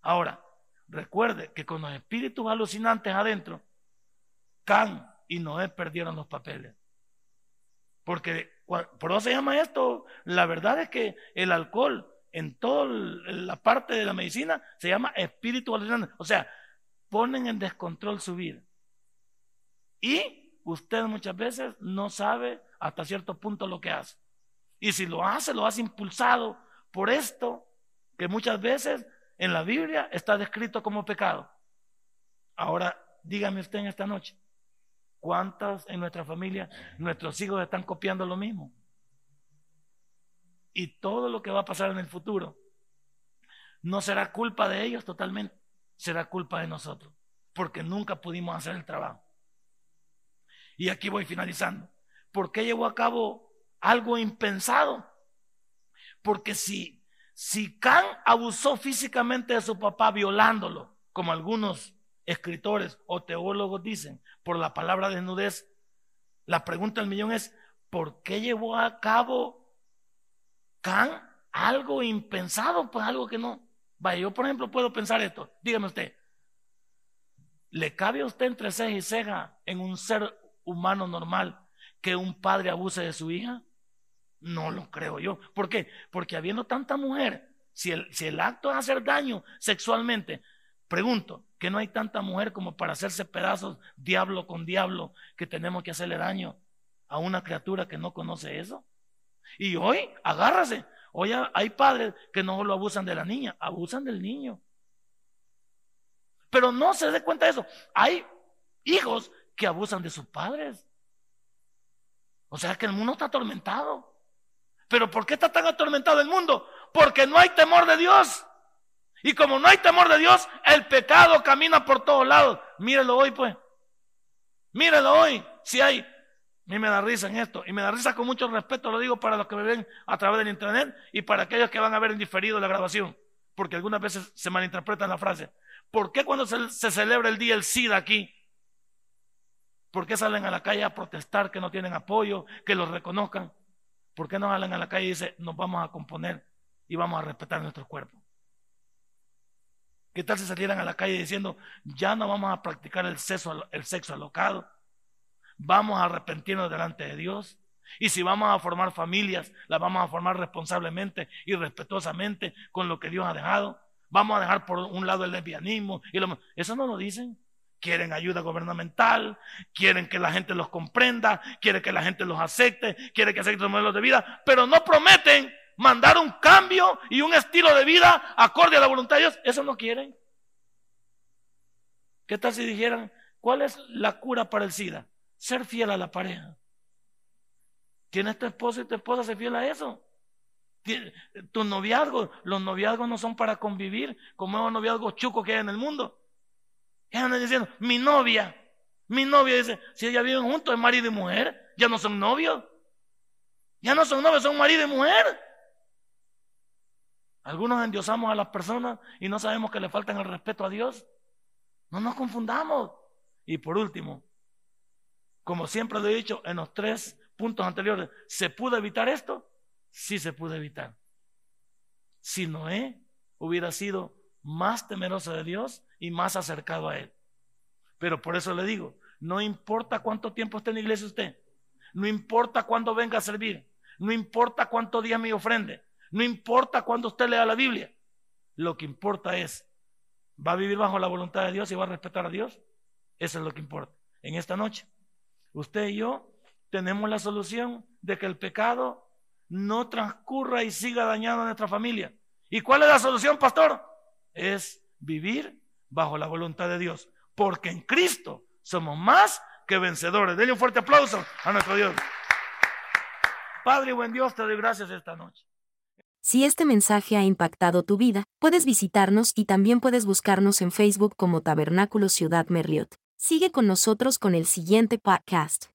Ahora, recuerde que con los espíritus alucinantes adentro, Can y Noé perdieron los papeles. Porque, por eso se llama esto, la verdad es que el alcohol en toda la parte de la medicina se llama espíritu alucinante. O sea, ponen en descontrol su vida. Y usted muchas veces no sabe hasta cierto punto lo que hace. Y si lo hace, lo hace impulsado por esto, que muchas veces en la Biblia está descrito como pecado. Ahora, dígame usted en esta noche, ¿cuántas en nuestra familia, nuestros hijos están copiando lo mismo? Y todo lo que va a pasar en el futuro no será culpa de ellos totalmente, será culpa de nosotros, porque nunca pudimos hacer el trabajo. Y aquí voy finalizando. ¿Por qué llevó a cabo algo impensado? Porque si, si Can abusó físicamente de su papá violándolo, como algunos escritores o teólogos dicen, por la palabra desnudez, la pregunta del millón es, ¿por qué llevó a cabo Can algo impensado? Pues algo que no. Vaya, yo por ejemplo puedo pensar esto. Dígame usted, ¿le cabe a usted entre ceja y ceja en un ser humano normal que un padre abuse de su hija? No lo creo yo. ¿Por qué? Porque habiendo tanta mujer, si el, si el acto es hacer daño sexualmente, pregunto, que no hay tanta mujer como para hacerse pedazos diablo con diablo que tenemos que hacerle daño a una criatura que no conoce eso? Y hoy, agárrase, hoy hay padres que no lo abusan de la niña, abusan del niño. Pero no se dé cuenta de eso. Hay hijos que abusan de sus padres. O sea que el mundo está atormentado. Pero ¿por qué está tan atormentado el mundo? Porque no hay temor de Dios. Y como no hay temor de Dios, el pecado camina por todos lados. Mírelo hoy, pues. Mírelo hoy. Si hay. Mí me da risa en esto. Y me da risa con mucho respeto, lo digo para los que me ven a través del internet y para aquellos que van a ver en diferido la grabación. Porque algunas veces se malinterpreta la frase. ¿Por qué cuando se, se celebra el día del SIDA aquí? ¿Por qué salen a la calle a protestar que no tienen apoyo, que los reconozcan? ¿Por qué no salen a la calle y dicen, nos vamos a componer y vamos a respetar nuestro cuerpo? ¿Qué tal si salieran a la calle diciendo, ya no vamos a practicar el sexo, el sexo alocado? Vamos a arrepentirnos delante de Dios. Y si vamos a formar familias, las vamos a formar responsablemente y respetuosamente con lo que Dios ha dejado. Vamos a dejar por un lado el lesbianismo. Y lo, eso no lo dicen quieren ayuda gubernamental, quieren que la gente los comprenda, quieren que la gente los acepte, quieren que acepten los modelos de vida, pero no prometen mandar un cambio y un estilo de vida acorde a la voluntad de Dios. Eso no quieren. ¿Qué tal si dijeran, cuál es la cura para el SIDA? Ser fiel a la pareja. ¿Tienes tu esposo y tu esposa se fiel a eso? Tu noviazgo, los noviazgos no son para convivir como los noviazgos chucos que hay en el mundo. Y andan diciendo, mi novia, mi novia dice, si ella viven juntos es marido y mujer, ya no son novios. Ya no son novios, son marido y mujer. Algunos endiosamos a las personas y no sabemos que le faltan el respeto a Dios. No nos confundamos. Y por último, como siempre lo he dicho en los tres puntos anteriores, ¿se pudo evitar esto? Sí se pudo evitar. Si Noé hubiera sido más temeroso de Dios y más acercado a Él. Pero por eso le digo, no importa cuánto tiempo esté en la iglesia usted, no importa cuándo venga a servir, no importa cuánto día me ofrende, no importa cuándo usted lea la Biblia, lo que importa es, ¿va a vivir bajo la voluntad de Dios y va a respetar a Dios? Eso es lo que importa. En esta noche, usted y yo tenemos la solución de que el pecado no transcurra y siga dañando a nuestra familia. ¿Y cuál es la solución, pastor? Es vivir bajo la voluntad de Dios, porque en Cristo somos más que vencedores. Denle un fuerte aplauso a nuestro Dios. Padre, buen Dios, te doy gracias esta noche. Si este mensaje ha impactado tu vida, puedes visitarnos y también puedes buscarnos en Facebook como Tabernáculo Ciudad Merliot. Sigue con nosotros con el siguiente podcast.